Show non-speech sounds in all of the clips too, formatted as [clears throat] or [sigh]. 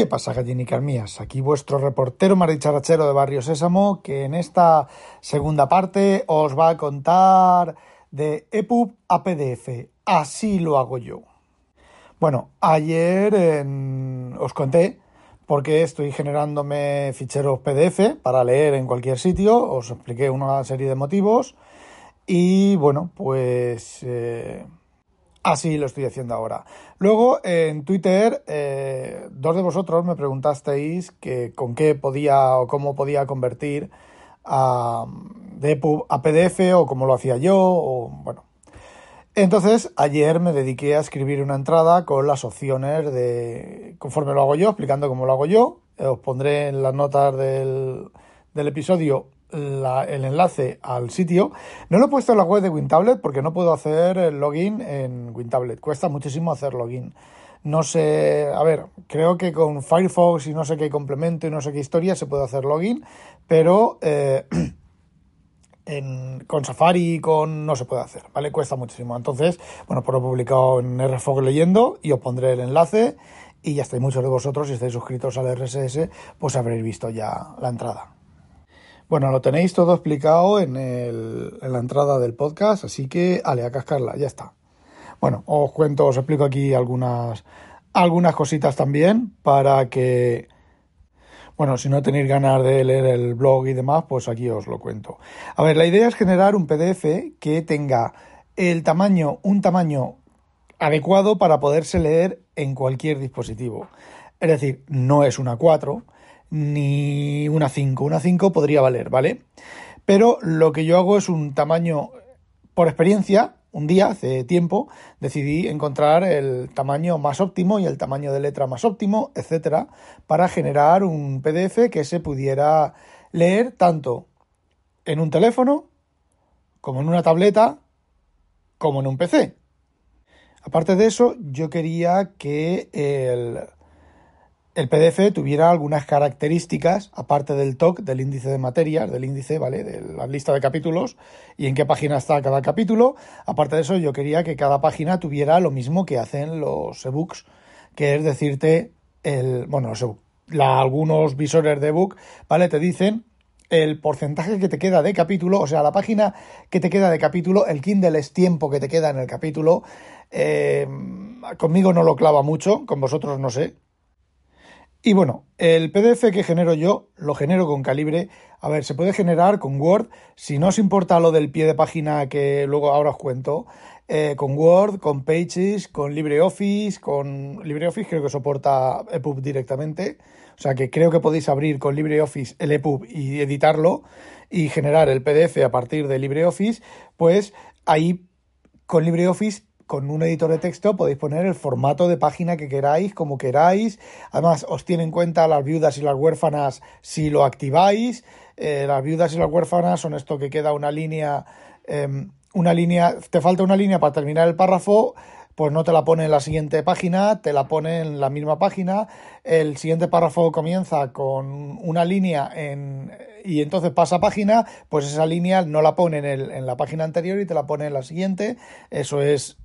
¿Qué pasa, gallinicas mías? Aquí vuestro reportero maricharachero de Barrio Sésamo, que en esta segunda parte os va a contar de EPUB a PDF. Así lo hago yo. Bueno, ayer os conté porque estoy generándome ficheros PDF para leer en cualquier sitio, os expliqué una serie de motivos y bueno, pues... Eh, Así lo estoy haciendo ahora. Luego, en Twitter, eh, dos de vosotros me preguntasteis que con qué podía o cómo podía convertir a, de EPUB a PDF o cómo lo hacía yo, o bueno. Entonces, ayer me dediqué a escribir una entrada con las opciones de conforme lo hago yo, explicando cómo lo hago yo. Os pondré en las notas del episodio el enlace al sitio. No lo he puesto en la web de WinTablet porque no puedo hacer el login en WinTablet. Cuesta muchísimo hacer login. No sé, a ver, creo que con Firefox y no sé qué complemento y no sé qué historia se puede hacer login, pero eh, [clears throat] con Safari con no se puede hacer, ¿vale? Cuesta muchísimo. Entonces, bueno, pues lo he publicado en RFOG leyendo y os pondré el enlace y ya estáis muchos de vosotros, si estáis suscritos al RSS, pues habréis visto ya la entrada. Bueno, lo tenéis todo explicado en, el, en la entrada del podcast, así que, ale, a cascarla, ya está. Bueno, os cuento, os explico aquí algunas, algunas cositas también para que, bueno, si no tenéis ganas de leer el blog y demás, pues aquí os lo cuento. A ver, la idea es generar un PDF que tenga el tamaño, un tamaño adecuado para poderse leer en cualquier dispositivo. Es decir, no es una 4, ni una 5. Una 5 podría valer, ¿vale? Pero lo que yo hago es un tamaño, por experiencia, un día, hace tiempo, decidí encontrar el tamaño más óptimo y el tamaño de letra más óptimo, etcétera, para generar un PDF que se pudiera leer tanto en un teléfono, como en una tableta, como en un PC. Aparte de eso, yo quería que el el PDF tuviera algunas características, aparte del TOC, del índice de materias, del índice, ¿vale? De la lista de capítulos y en qué página está cada capítulo. Aparte de eso, yo quería que cada página tuviera lo mismo que hacen los ebooks, que es decirte el, bueno, los algunos visores de ebook, ¿vale? Te dicen el porcentaje que te queda de capítulo, o sea, la página que te queda de capítulo, el Kindle es tiempo que te queda en el capítulo. Eh, conmigo no lo clava mucho, con vosotros no sé, y bueno, el PDF que genero yo lo genero con calibre. A ver, se puede generar con Word. Si no os importa lo del pie de página que luego ahora os cuento, eh, con Word, con Pages, con LibreOffice, con LibreOffice creo que soporta EPUB directamente. O sea que creo que podéis abrir con LibreOffice el EPUB y editarlo y generar el PDF a partir de LibreOffice. Pues ahí con LibreOffice con un editor de texto podéis poner el formato de página que queráis, como queráis. Además, os tiene en cuenta las viudas y las huérfanas si lo activáis. Eh, las viudas y las huérfanas son esto que queda una línea, em, una línea, te falta una línea para terminar el párrafo, pues no te la pone en la siguiente página, te la pone en la misma página. El siguiente párrafo comienza con una línea en, y entonces pasa página, pues esa línea no la pone en, en la página anterior y te la pone en la siguiente. Eso es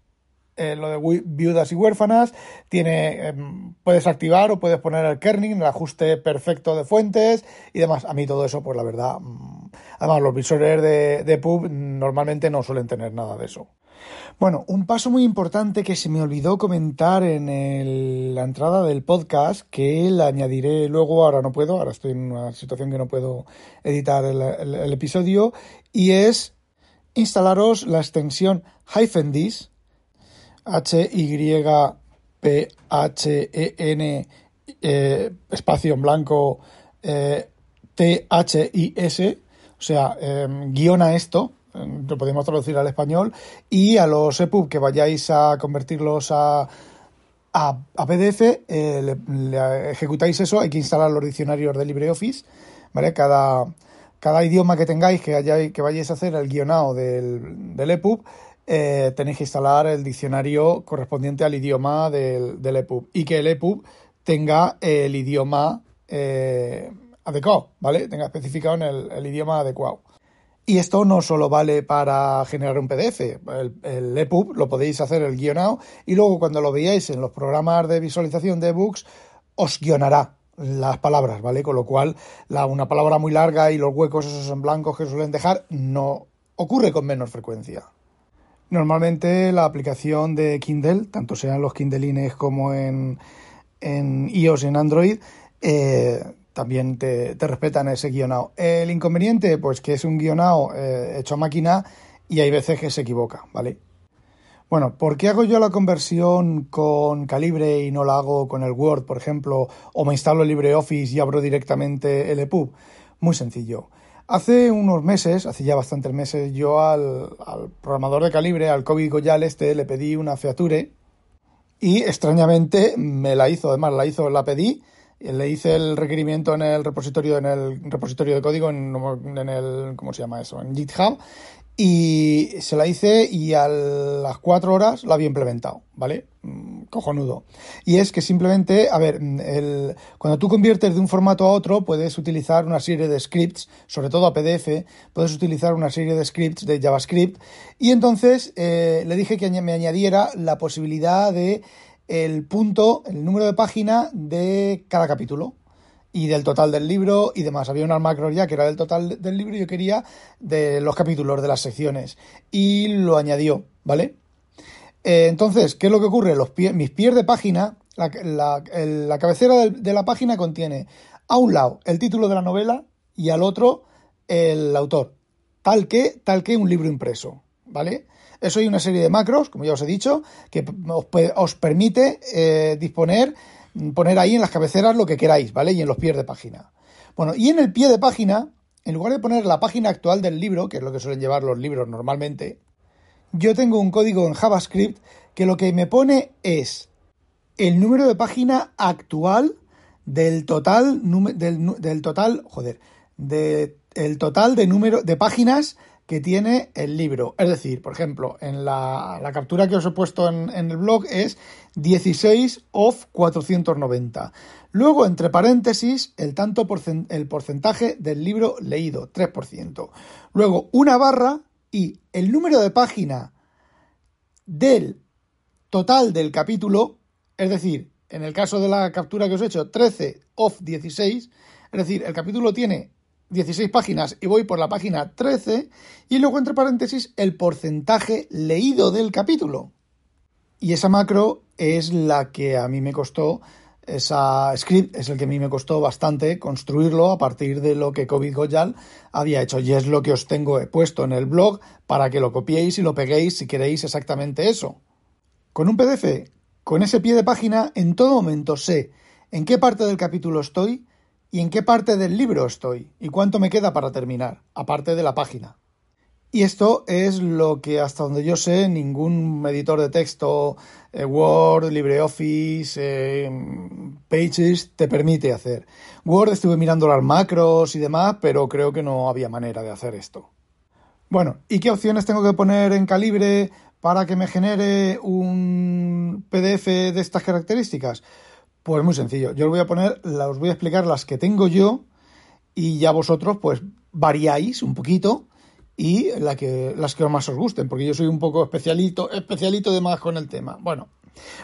eh, lo de viudas y huérfanas, tiene, em, puedes activar o puedes poner el kerning, el ajuste perfecto de fuentes y demás. A mí todo eso, pues la verdad, mm, además los visores de, de pub normalmente no suelen tener nada de eso. Bueno, un paso muy importante que se me olvidó comentar en la entrada del podcast, que la añadiré luego, ahora no puedo, ahora estoy en una situación que no puedo editar el, episodio, y es instalaros la extensión hyphen H-Y-P-H-E-N eh, espacio en blanco eh, T-H-I-S, o sea, em, guiona esto, em, lo podemos traducir al español, y a los EPUB que vayáis a convertirlos a, a, PDF, eh, le, ejecutáis eso, hay que instalar los diccionarios de LibreOffice, ¿vale? Cada, cada idioma que tengáis, que, hayáis, que vayáis a hacer el guionado del, del EPUB, eh, tenéis que instalar el diccionario correspondiente al idioma del, EPUB y que el EPUB tenga el idioma eh, adecuado, ¿vale? Tenga especificado en el, idioma adecuado. Y esto no solo vale para generar un PDF, el, EPUB lo podéis hacer el guionado y luego cuando lo veáis en los programas de visualización de ebooks os guionará las palabras, ¿vale? Con lo cual, una palabra muy larga y los huecos esos en blancos que suelen dejar no ocurre con menos frecuencia. Normalmente la aplicación de Kindle, tanto sean los Kindleines como en, en iOS y en Android, eh, también te, respetan ese guionado. El inconveniente, pues que es un guionado eh, hecho a máquina y hay veces que se equivoca, ¿vale? Bueno, ¿por qué hago yo la conversión con Calibre y no la hago con el Word, por ejemplo, o me instalo LibreOffice y abro directamente el EPUB? Muy sencillo. Hace unos meses, hace ya bastantes meses, yo al, programador de Calibre, al COVID Goyal este, le pedí una feature y extrañamente me la hizo, además la hizo, la pedí, le hice el requerimiento en el repositorio, en el repositorio de código, en, en el, ¿cómo se llama eso? En GitHub y se la hice y a las cuatro horas la había implementado, ¿vale? Mm, cojonudo. Y es que simplemente, a ver, mm, el, cuando tú conviertes de un formato a otro, puedes utilizar una serie de scripts, sobre todo a PDF, puedes utilizar una serie de scripts de JavaScript. Y entonces eh, le dije que me añadiera la posibilidad de el punto, el número de página de cada capítulo y del total del libro y demás. Había una macro ya que era del total del libro y yo quería de los capítulos, de las secciones. Y lo añadió, ¿vale? Eh, entonces, ¿qué es lo que ocurre? Los mis pies de página, la, cabecera de, la página contiene a un lado el título de la novela y al otro el autor. Tal que, tal que un libro impreso, ¿vale? Eso hay una serie de macros, como ya os he dicho, que os, permite eh, disponer poner ahí en las cabeceras lo que queráis, ¿vale? Y en los pies de página. Bueno, y en el pie de página, en lugar de poner la página actual del libro, que es lo que suelen llevar los libros normalmente, yo tengo un código en JavaScript que lo que me pone es el número de página actual del total, del, del total, joder, de, el total de número de páginas que tiene el libro. Es decir, por ejemplo, en la, captura que os he puesto en, el blog es 16 of 490. Luego, entre paréntesis, el tanto el porcentaje del libro leído, 3%. Luego, una barra y el número de página del total del capítulo, es decir, en el caso de la captura que os he hecho, 13 of 16, es decir, el capítulo tiene 16 páginas y voy por la página 13 y luego entre paréntesis el porcentaje leído del capítulo. Y esa macro es la que a mí me costó, esa script es el que a mí me costó bastante construirlo a partir de lo que COVID Goyal había hecho y es lo que os tengo puesto en el blog para que lo copiéis y lo peguéis si queréis exactamente eso. Con un PDF, con ese pie de página, en todo momento sé en qué parte del capítulo estoy, y en qué parte del libro estoy y cuánto me queda para terminar, aparte de la página. Y esto es lo que hasta donde yo sé ningún editor de texto, eh, Word, LibreOffice, eh, Pages te permite hacer. Word estuve mirando las macros y demás, pero creo que no había manera de hacer esto. Bueno, ¿y qué opciones tengo que poner en calibre para que me genere un PDF de estas características? Pues muy sencillo. Yo os voy a poner, os voy a explicar las que tengo yo y ya vosotros pues variáis un poquito y la que, las que más os gusten, porque yo soy un poco especialito, especialito de más con el tema. Bueno,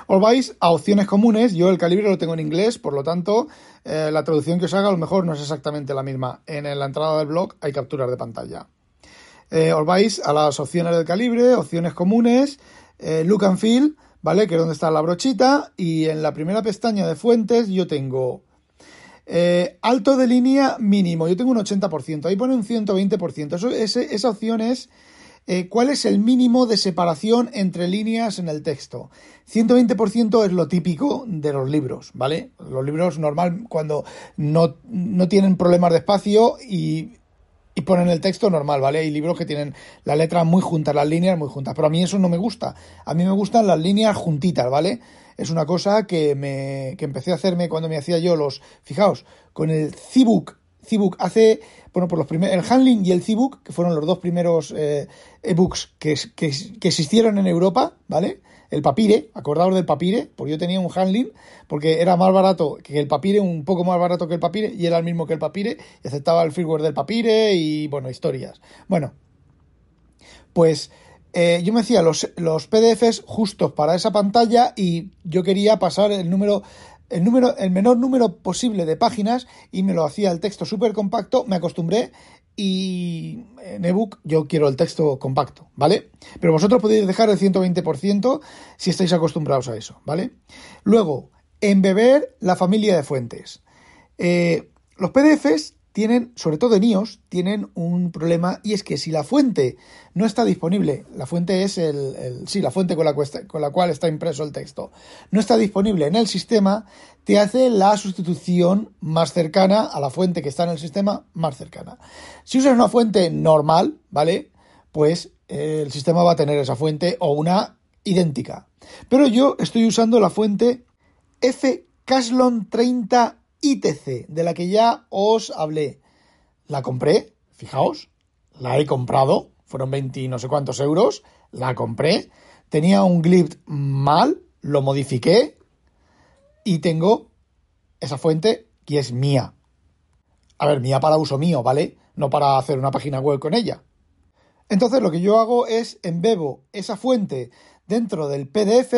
os vais a opciones comunes. Yo el calibre lo tengo en inglés, por lo tanto, eh, la traducción que os haga a lo mejor no es exactamente la misma. En la entrada del blog hay capturas de pantalla. Eh, os vais a las opciones del calibre, opciones comunes, eh, look and feel ¿vale? Que es donde está la brochita. Y en la primera pestaña de fuentes yo tengo eh, alto de línea mínimo. Yo tengo un 80%. Ahí pone un 120%. Eso, esa opción es eh, cuál es el mínimo de separación entre líneas en el texto. 120% es lo típico de los libros, ¿vale? Los libros normal cuando no, no tienen problemas de espacio y y ponen el texto normal, ¿vale? Hay libros que tienen la letra muy juntas, las líneas muy juntas, pero a mí eso no me gusta. A mí me gustan las líneas juntitas, ¿vale? Es una cosa que me que empecé a hacerme cuando me hacía yo los, fijaos, con el Cbook, Cbook hace, bueno, por los primeros, el Handling y el Cbook, que fueron los dos primeros eh, ebooks que, que, existieron en Europa, ¿vale? el papire, acordaos del papire, porque yo tenía un handling, porque era más barato que el papire, un poco más barato que el papire, y era el mismo que el papire, y aceptaba el firmware del papire y, bueno, historias. Bueno, pues eh, yo me hacía los, los PDFs justos para esa pantalla y yo quería pasar el número el, número, el menor número posible de páginas y me lo hacía el texto súper compacto, me acostumbré y en ebook yo quiero el texto compacto, ¿vale? Pero vosotros podéis dejar el 120% si estáis acostumbrados a eso, ¿vale? Luego, embeber la familia de fuentes. Eh, los PDFs tienen, sobre todo en iOS, tienen un problema y es que si la fuente no está disponible, la fuente es el, sí, la fuente con la, con la cual está impreso el texto, no está disponible en el sistema, te hace la sustitución más cercana a la fuente que está en el sistema más cercana. Si usas una fuente normal, ¿vale? Pues eh, el sistema va a tener esa fuente o una idéntica. Pero yo estoy usando la fuente FCaslon 30 ITC, de la que ya os hablé. La compré, fijaos, la he comprado, fueron 20 no sé cuántos euros, la compré, tenía un glip mal, lo modifiqué y tengo esa fuente que es mía. A ver, mía para uso mío, ¿vale? No para hacer una página web con ella. Entonces lo que yo hago es embebo esa fuente dentro del PDF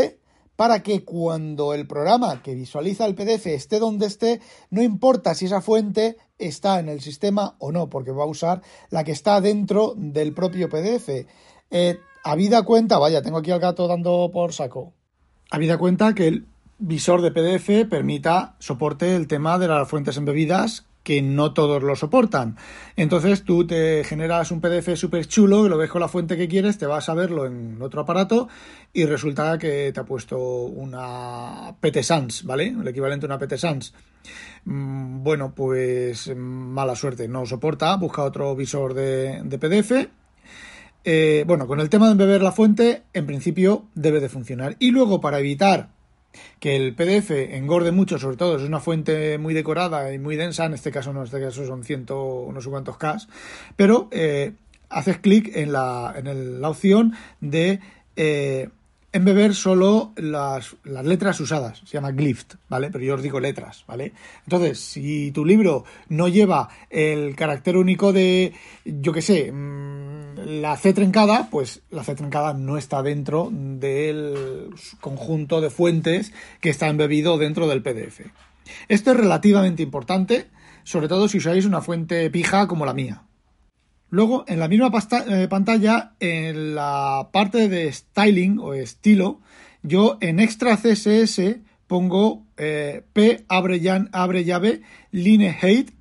para que cuando el programa que visualiza el PDF esté donde esté, no importa si esa fuente está en el sistema o no, porque va a usar la que está dentro del propio PDF. Eh, habida cuenta, vaya, tengo aquí al gato dando por saco. Habida cuenta que el visor de PDF permita soporte el tema de las fuentes embebidas que no todos lo soportan. Entonces tú te generas un PDF súper chulo, lo ves con la fuente que quieres, te vas a verlo en otro aparato y resulta que te ha puesto una PT Sans, ¿vale? El equivalente a una PT Sans. Mm, bueno, pues mala suerte, no soporta, busca otro visor de, PDF. Eh, bueno, con el tema de embeber la fuente, en principio debe de funcionar. Y luego, para evitar que el PDF engorde mucho, sobre todo es una fuente muy decorada y muy densa, en este caso no, en este caso son ciento no sé cuántos K, pero eh, haces clic en la, en la opción de eh, embeber solo las, las, letras usadas, se llama glyph, ¿vale? Pero yo os digo letras, ¿vale? Entonces, si tu libro no lleva el carácter único de, yo qué sé, mm, la C trencada, pues la C trencada no está dentro del conjunto de fuentes que está embebido dentro del PDF. Esto es relativamente importante, sobre todo si usáis una fuente pija como la mía, Luego, en la misma eh, pantalla, en la parte de styling o estilo, yo en extra CSS pongo eh, P abre, abre llave, line height,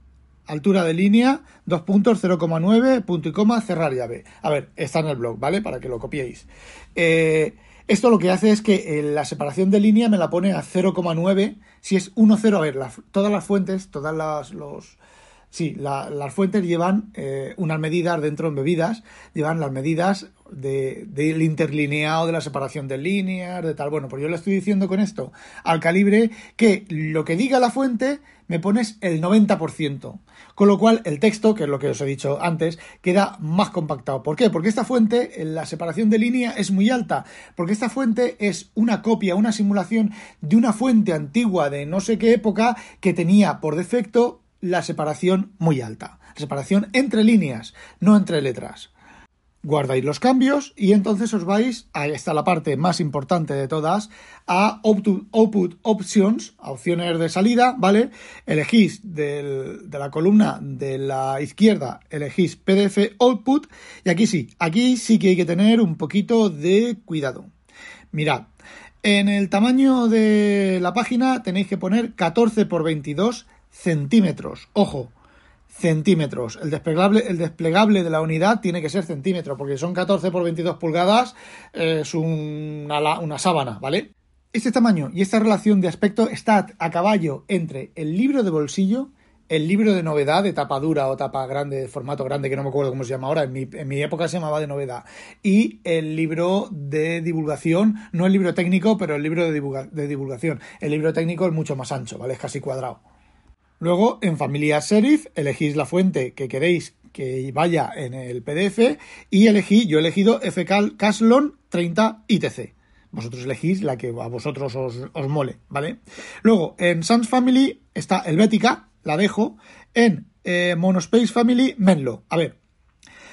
altura de línea, dos puntos, 0,9, punto y coma, cerrar llave. A ver, está en el blog, ¿vale? Para que lo copiéis. Eh, esto lo que hace es que la separación de línea me la pone a 0,9. Si es 1,0, a ver, todas las fuentes, todas las, los, Sí, las fuentes llevan eh, unas medidas dentro en bebidas, llevan las medidas del interlineado, de la separación de líneas, de tal. Bueno, pues yo le estoy diciendo con esto al calibre que lo que diga la fuente me pones el 90%. Con lo cual el texto, que es lo que os he dicho antes, queda más compactado. ¿Por qué? Porque esta fuente, la separación de línea es muy alta. Porque esta fuente es una copia, una simulación de una fuente antigua de no sé qué época que tenía por defecto la separación muy alta. Separación entre líneas, no entre letras. Guardáis los cambios y entonces os vais, ahí está la parte más importante de todas, a Output Options, a opciones de salida, ¿vale? Elegís de la columna de la izquierda, elegís PDF Output y aquí sí, aquí sí que hay que tener un poquito de cuidado. Mirad, en el tamaño de la página tenéis que poner 14 por 22 centímetros. Ojo, centímetros. El desplegable, el desplegable de la unidad tiene que ser centímetros, porque son 14 por 22 pulgadas, es una, una sábana, ¿vale? Este tamaño y esta relación de aspecto está a caballo entre el libro de bolsillo, el libro de novedad de tapa dura o tapa grande, de formato grande, que no me acuerdo cómo se llama ahora, en mi, en mi época se llamaba de novedad, y el libro de divulgación, no el libro técnico, pero el libro de, de divulgación. El libro técnico es mucho más ancho, ¿vale? Es casi cuadrado. Luego, en familia serif, elegís la fuente que queréis que vaya en el PDF y elegí, yo he elegido FCaslon 30 ITC. Vosotros elegís la que a vosotros os, mole, ¿vale? Luego, en Sans Family está Helvética, la dejo. En eh, Monospace Family, Menlo. A ver,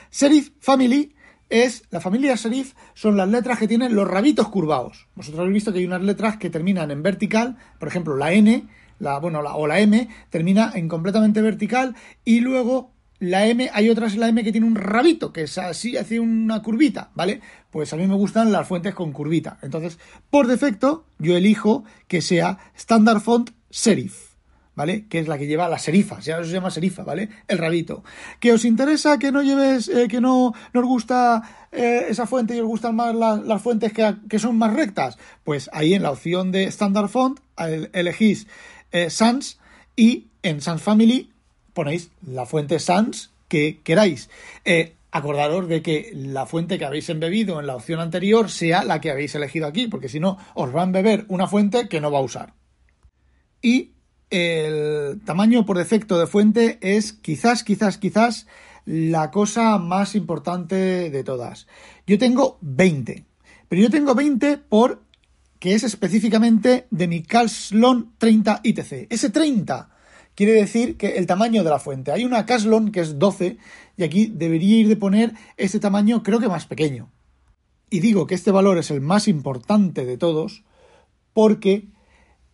Serif Family es, la familia serif son las letras que tienen los rabitos curvados. Vosotros habéis visto que hay unas letras que terminan en vertical, por ejemplo, la N, la, bueno, la, o la M termina en completamente vertical y luego la M, hay otras en la M que tiene un rabito, que es así, hace una curvita, ¿vale? Pues a mí me gustan las fuentes con curvita. Entonces, por defecto, yo elijo que sea Standard Font Serif. ¿vale? Que es la que lleva la serifa, se llama serifa, ¿vale? El rabito. ¿Que os interesa que no lleves, eh, que no, nos gusta eh, esa fuente y os gustan más las fuentes que, son más rectas? Pues ahí en la opción de Standard Font elegís eh, Sans y en Sans Family ponéis la fuente Sans que queráis. acordaros de que la fuente que habéis embebido en la opción anterior sea la que habéis elegido aquí, porque si no, os va a embeber una fuente que no va a usar. Y el tamaño por defecto de fuente es quizás, quizás, quizás la cosa más importante de todas. Yo tengo 20, pero yo tengo 20 por que es específicamente de mi Caslon 30 ITC. Ese 30 quiere decir que el tamaño de la fuente. Hay una Caslon que es 12 y aquí debería ir de poner este tamaño creo que más pequeño. Y digo que este valor es el más importante de todos porque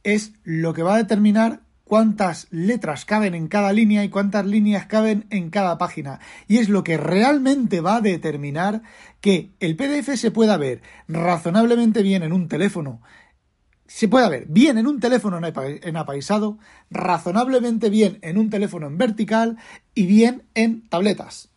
es lo que va a determinar cuántas letras caben en cada línea y cuántas líneas caben en cada página. Y es lo que realmente va a determinar que el PDF se pueda ver razonablemente bien en un teléfono. Se pueda ver bien en un teléfono en apaisado, razonablemente bien en un teléfono en vertical y bien en tabletas.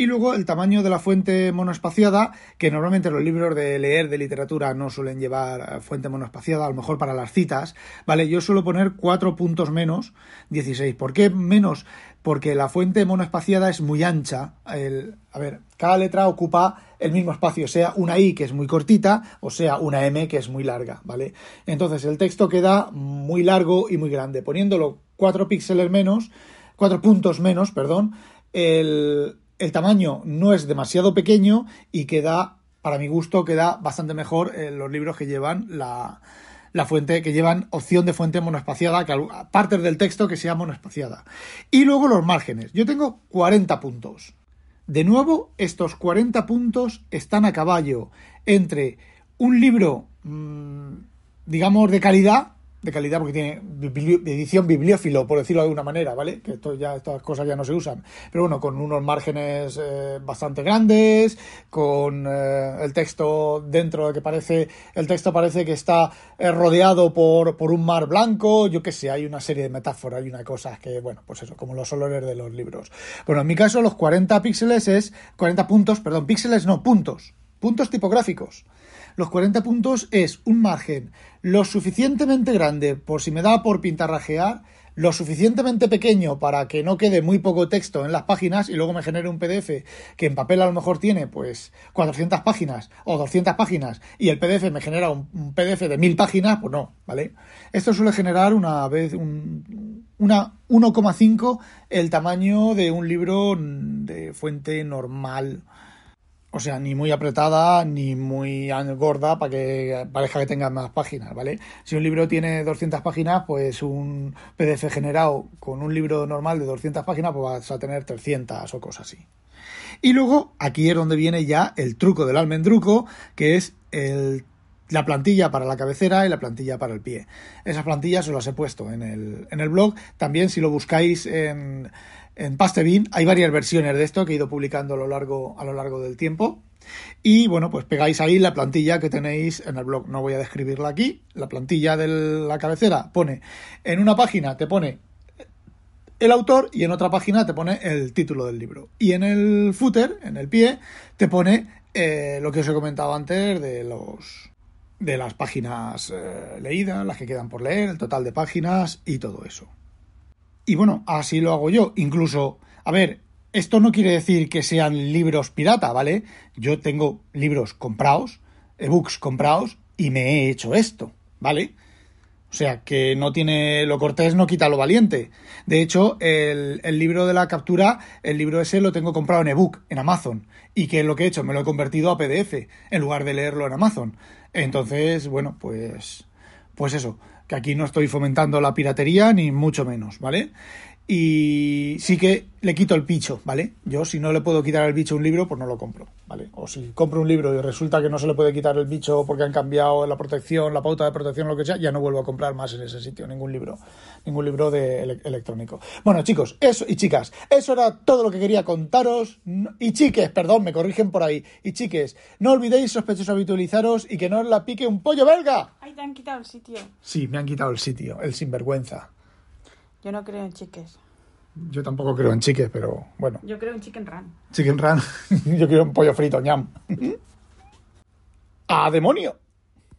Y luego el tamaño de la fuente monoespaciada, que normalmente los libros de leer de literatura no suelen llevar eh, fuente monoespaciada, a lo mejor para las citas, ¿vale? Yo suelo poner 4 puntos menos 16. ¿Por qué menos? Porque la fuente monoespaciada es muy ancha. a ver, cada letra ocupa el mismo espacio, sea una I que es muy cortita o sea una M que es muy larga, ¿vale? Entonces el texto queda muy largo y muy grande. Poniéndolo 4 píxeles menos, 4 puntos menos, perdón, el, el tamaño no es demasiado pequeño y queda, para mi gusto, queda bastante mejor en los libros que llevan la, fuente, que llevan opción de fuente monoespaciada, que partes del texto que sea monoespaciada. Y luego los márgenes. Yo tengo 40 puntos. De nuevo, estos 40 puntos están a caballo entre un libro, mm, digamos, de calidad, de calidad porque tiene edición bibliófilo, por decirlo de alguna manera, ¿vale? Que esto ya, estas cosas ya no se usan. Pero bueno, con unos márgenes eh, bastante grandes, con eh, el texto dentro de que parece, el texto parece que está eh, rodeado por, por un mar blanco, yo qué sé, hay una serie de metáforas y una cosa que, bueno, pues eso, como los olores de los libros. Bueno, en mi caso los 40 píxeles es, 40 puntos, perdón, píxeles no, puntos, puntos tipográficos. Los 40 puntos es un margen lo suficientemente grande por si me da por pintarrajear, lo suficientemente pequeño para que no quede muy poco texto en las páginas y luego me genere un PDF que en papel a lo mejor tiene pues 400 páginas o 200 páginas y el PDF me genera un, PDF de 1000 páginas, pues no, ¿vale? Esto suele generar una vez un, una 1,5 el tamaño de un libro de fuente normal o sea, ni muy apretada ni muy gorda para que parezca que tenga más páginas, ¿vale? Si un libro tiene 200 páginas, pues un PDF generado con un libro normal de 200 páginas, pues vas a tener 300 o cosas así. Y luego, aquí es donde viene ya el truco del almendruco, que es la plantilla para la cabecera y la plantilla para el pie. Esas plantillas os las he puesto en el, en el blog. También si lo buscáis en en Pastebin. Hay varias versiones de esto que he ido publicando a lo largo, a lo largo del tiempo. Y bueno, pues pegáis ahí la plantilla que tenéis en el blog. No voy a describirla aquí. La plantilla de la cabecera pone, en una página te pone el autor y en otra página te pone el título del libro. Y en el footer, en el pie, te pone eh, lo que os he comentado antes de los de las páginas eh, leídas, las que quedan por leer, el total de páginas y todo eso. Y bueno, así lo hago yo. Incluso, a ver, esto no quiere decir que sean libros pirata, ¿vale? Yo tengo libros comprados, ebooks comprados, y me he hecho esto, ¿vale? O sea, que no tiene lo cortés, no quita lo valiente. De hecho, el, el, libro de la captura, el libro ese lo tengo comprado en ebook, en Amazon. Y que lo que he hecho, me lo he convertido a PDF, en lugar de leerlo en Amazon. Entonces, bueno, pues, pues eso que aquí no estoy fomentando la piratería ni mucho menos, ¿vale? Y sí que le quito el bicho, ¿vale? Yo si no le puedo quitar el bicho a un libro, pues no lo compro, ¿vale? O si compro un libro y resulta que no se le puede quitar el bicho porque han cambiado la protección, la pauta de protección, lo que sea, ya no vuelvo a comprar más en ese sitio, ningún libro, ningún libro de ele- electrónico. Bueno, chicos, eso y chicas, eso era todo lo que quería contaros. Y chiques, perdón, me corrigen por ahí. Y chiques, no olvidéis sospechosos habitualizaros y que no os la pique un pollo belga. Ay, te han quitado el sitio. Sí, me han quitado el sitio, el sinvergüenza. Yo no creo en chiques. Yo tampoco creo en chiques, pero bueno. Yo creo en chicken run. Chicken run. [laughs] Yo quiero un pollo frito, ñam. [laughs] ¡A demonio!